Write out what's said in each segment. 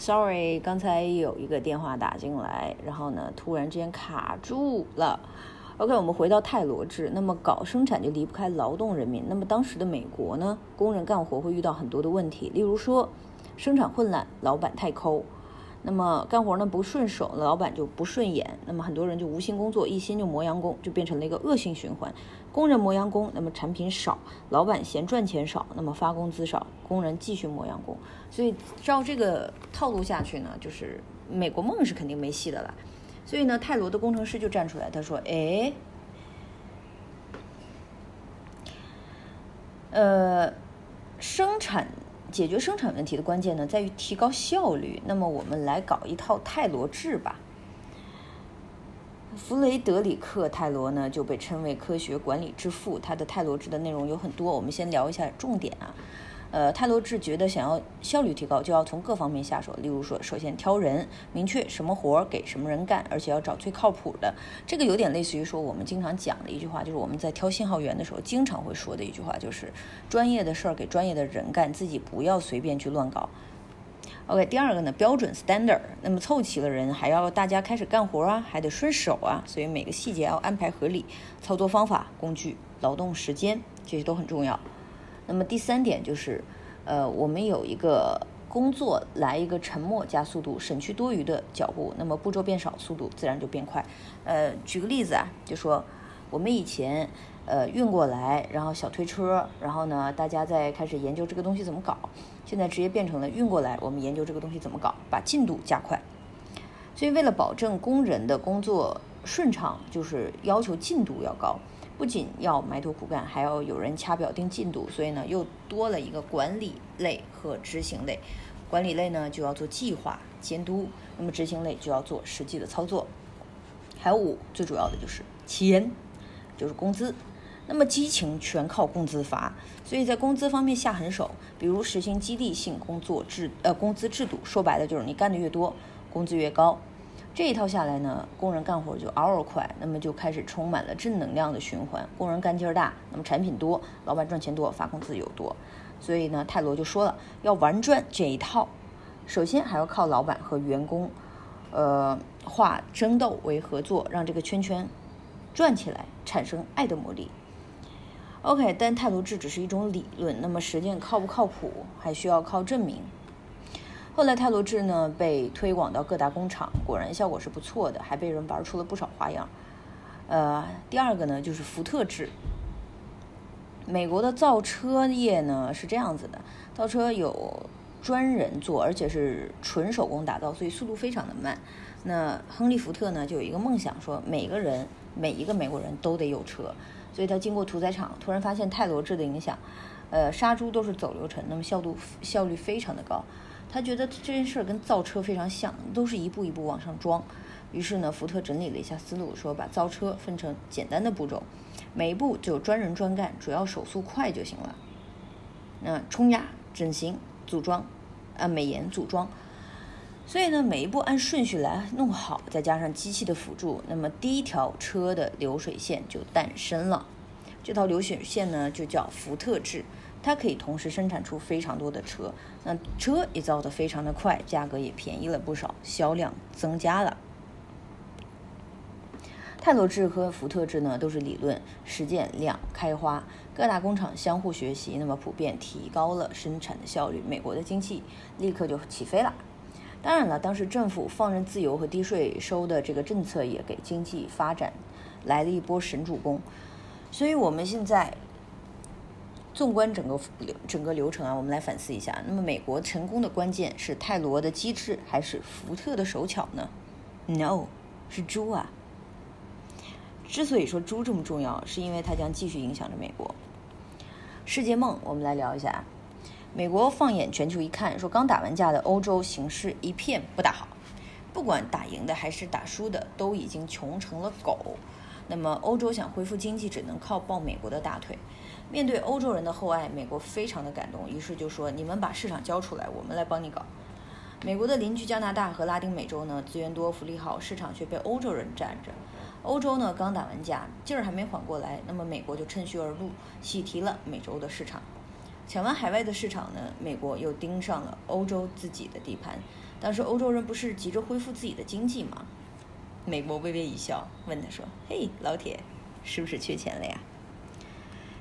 Sorry，刚才有一个电话打进来，然后呢，突然之间卡住了。OK，我们回到泰罗制，那么搞生产就离不开劳动人民。那么当时的美国呢，工人干活会遇到很多的问题，例如说生产混乱，老板太抠。那么干活呢不顺手，老板就不顺眼，那么很多人就无心工作，一心就磨洋工，就变成了一个恶性循环。工人磨洋工，那么产品少，老板嫌赚钱少，那么发工资少，工人继续磨洋工。所以照这个套路下去呢，就是美国梦是肯定没戏的了。所以呢，泰罗的工程师就站出来，他说：“哎，呃，生产。”解决生产问题的关键呢，在于提高效率。那么，我们来搞一套泰罗制吧。弗雷德里克·泰罗呢，就被称为科学管理之父。他的泰罗制的内容有很多，我们先聊一下重点啊。呃，泰罗治觉得想要效率提高，就要从各方面下手。例如说，首先挑人，明确什么活儿给什么人干，而且要找最靠谱的。这个有点类似于说我们经常讲的一句话，就是我们在挑信号员的时候经常会说的一句话，就是专业的事儿给专业的人干，自己不要随便去乱搞。OK，第二个呢，标准 standard，那么凑齐了人，还要大家开始干活啊，还得顺手啊，所以每个细节要安排合理，操作方法、工具、劳动时间这些都很重要。那么第三点就是，呃，我们有一个工作来一个沉默加速度，省去多余的脚步，那么步骤变少，速度自然就变快。呃，举个例子啊，就说我们以前呃运过来，然后小推车，然后呢大家在开始研究这个东西怎么搞，现在直接变成了运过来，我们研究这个东西怎么搞，把进度加快。所以为了保证工人的工作顺畅，就是要求进度要高。不仅要埋头苦干，还要有人掐表定进度，所以呢，又多了一个管理类和执行类。管理类呢就要做计划监督，那么执行类就要做实际的操作。还有五，最主要的就是钱，就是工资。那么激情全靠工资发，所以在工资方面下狠手，比如实行激励性工作制，呃，工资制度，说白了就是你干的越多，工资越高。这一套下来呢，工人干活就嗷嗷快，那么就开始充满了正能量的循环。工人干劲儿大，那么产品多，老板赚钱多，发工资又多。所以呢，泰罗就说了，要玩转这一套，首先还要靠老板和员工，呃，化争斗为合作，让这个圈圈转起来，产生爱的魔力。OK，但泰罗制只是一种理论，那么实践靠不靠谱，还需要靠证明。后来泰罗制呢被推广到各大工厂，果然效果是不错的，还被人玩出了不少花样。呃，第二个呢就是福特制。美国的造车业呢是这样子的，造车有专人做，而且是纯手工打造，所以速度非常的慢。那亨利福特呢就有一个梦想，说每个人每一个美国人都得有车，所以他经过屠宰场，突然发现泰罗制的影响，呃，杀猪都是走流程，那么效度效率非常的高。他觉得这件事儿跟造车非常像，都是一步一步往上装。于是呢，福特整理了一下思路，说把造车分成简单的步骤，每一步就专人专干，主要手速快就行了。那冲压、整形、组装，啊，美颜、组装。所以呢，每一步按顺序来弄好，再加上机器的辅助，那么第一条车的流水线就诞生了。这套流水线呢，就叫福特制。它可以同时生产出非常多的车，那车也造得非常的快，价格也便宜了不少，销量增加了。泰罗制和福特制呢都是理论，实践两开花，各大工厂相互学习，那么普遍提高了生产的效率，美国的经济立刻就起飞了。当然了，当时政府放任自由和低税收的这个政策也给经济发展来了一波神助攻，所以我们现在。纵观整个流整个流程啊，我们来反思一下。那么，美国成功的关键是泰罗的机智，还是福特的手巧呢？No，是猪啊！之所以说猪这么重要，是因为它将继续影响着美国世界梦。我们来聊一下，美国放眼全球一看，说刚打完架的欧洲形势一片不大好，不管打赢的还是打输的，都已经穷成了狗。那么，欧洲想恢复经济，只能靠抱美国的大腿。面对欧洲人的厚爱，美国非常的感动，于是就说：“你们把市场交出来，我们来帮你搞。”美国的邻居加拿大和拉丁美洲呢，资源多，福利好，市场却被欧洲人占着。欧洲呢刚打完架，劲儿还没缓过来，那么美国就趁虚而入，喜提了美洲的市场。抢完海外的市场呢，美国又盯上了欧洲自己的地盘。当时欧洲人不是急着恢复自己的经济吗？美国微微一笑，问他说：“嘿，老铁，是不是缺钱了呀？”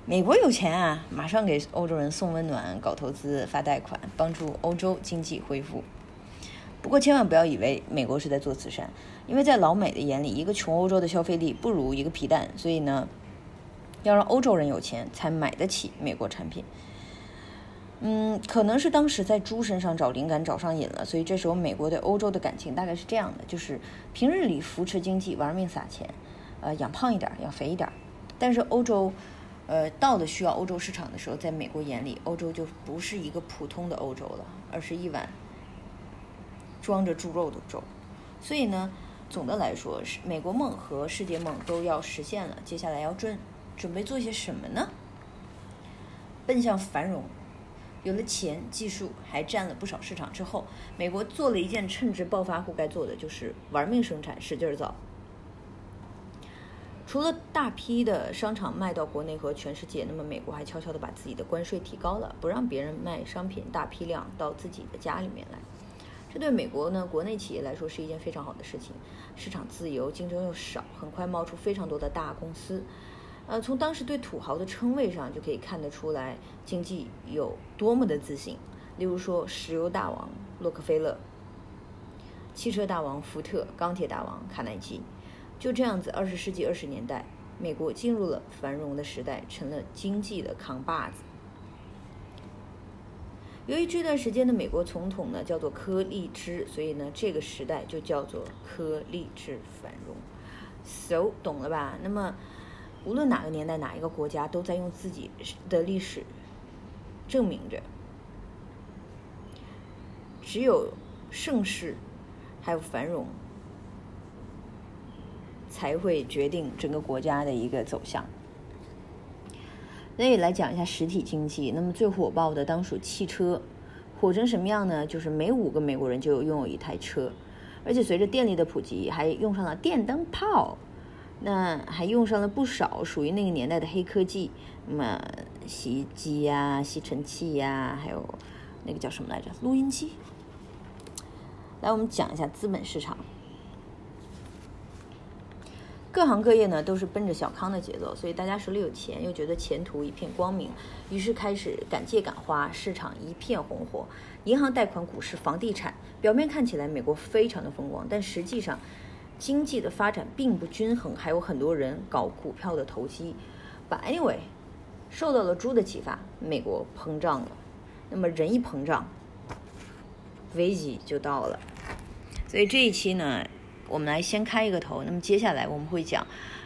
美国有钱啊，马上给欧洲人送温暖、搞投资、发贷款，帮助欧洲经济恢复。不过千万不要以为美国是在做慈善，因为在老美的眼里，一个穷欧洲的消费力不如一个皮蛋，所以呢，要让欧洲人有钱才买得起美国产品。嗯，可能是当时在猪身上找灵感找上瘾了，所以这时候美国对欧洲的感情大概是这样的：就是平日里扶持经济，玩命撒钱，呃，养胖一点，养肥一点。但是欧洲，呃，到的需要欧洲市场的时候，在美国眼里，欧洲就不是一个普通的欧洲了，而是一碗装着猪肉的粥。所以呢，总的来说，是美国梦和世界梦都要实现了。接下来要准准备做些什么呢？奔向繁荣。有了钱、技术，还占了不少市场之后，美国做了一件称职暴发户该做的，就是玩命生产、使劲造。除了大批的商场卖到国内和全世界，那么美国还悄悄地把自己的关税提高了，不让别人卖商品大批量到自己的家里面来。这对美国呢国内企业来说是一件非常好的事情，市场自由，竞争又少，很快冒出非常多的大公司。呃，从当时对土豪的称谓上就可以看得出来，经济有多么的自信。例如说，石油大王洛克菲勒，汽车大王福特，钢铁大王卡耐基，就这样子，二十世纪二十年代，美国进入了繁荣的时代，成了经济的扛把子。由于这段时间的美国总统呢叫做柯立芝，所以呢这个时代就叫做柯立芝繁荣。So，懂了吧？那么。无论哪个年代、哪一个国家，都在用自己的历史证明着，只有盛世还有繁荣，才会决定整个国家的一个走向。那也来讲一下实体经济，那么最火爆的当属汽车，火成什么样呢？就是每五个美国人就拥有一台车，而且随着电力的普及，还用上了电灯泡。那还用上了不少属于那个年代的黑科技，那么洗衣机呀、吸尘器呀，还有那个叫什么来着？录音机。来，我们讲一下资本市场。各行各业呢都是奔着小康的节奏，所以大家手里有钱，又觉得前途一片光明，于是开始敢借敢花，市场一片红火。银行贷款、股市、房地产，表面看起来美国非常的风光，但实际上。经济的发展并不均衡，还有很多人搞股票的投机。But anyway，受到了猪的启发，美国膨胀了。那么人一膨胀，危机就到了。所以这一期呢，我们来先开一个头。那么接下来我们会讲，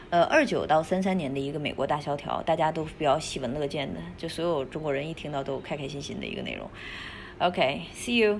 呃，二九到三三年的一个美国大萧条，大家都比较喜闻乐见的，就所有中国人一听到都开开心心的一个内容。OK，see you。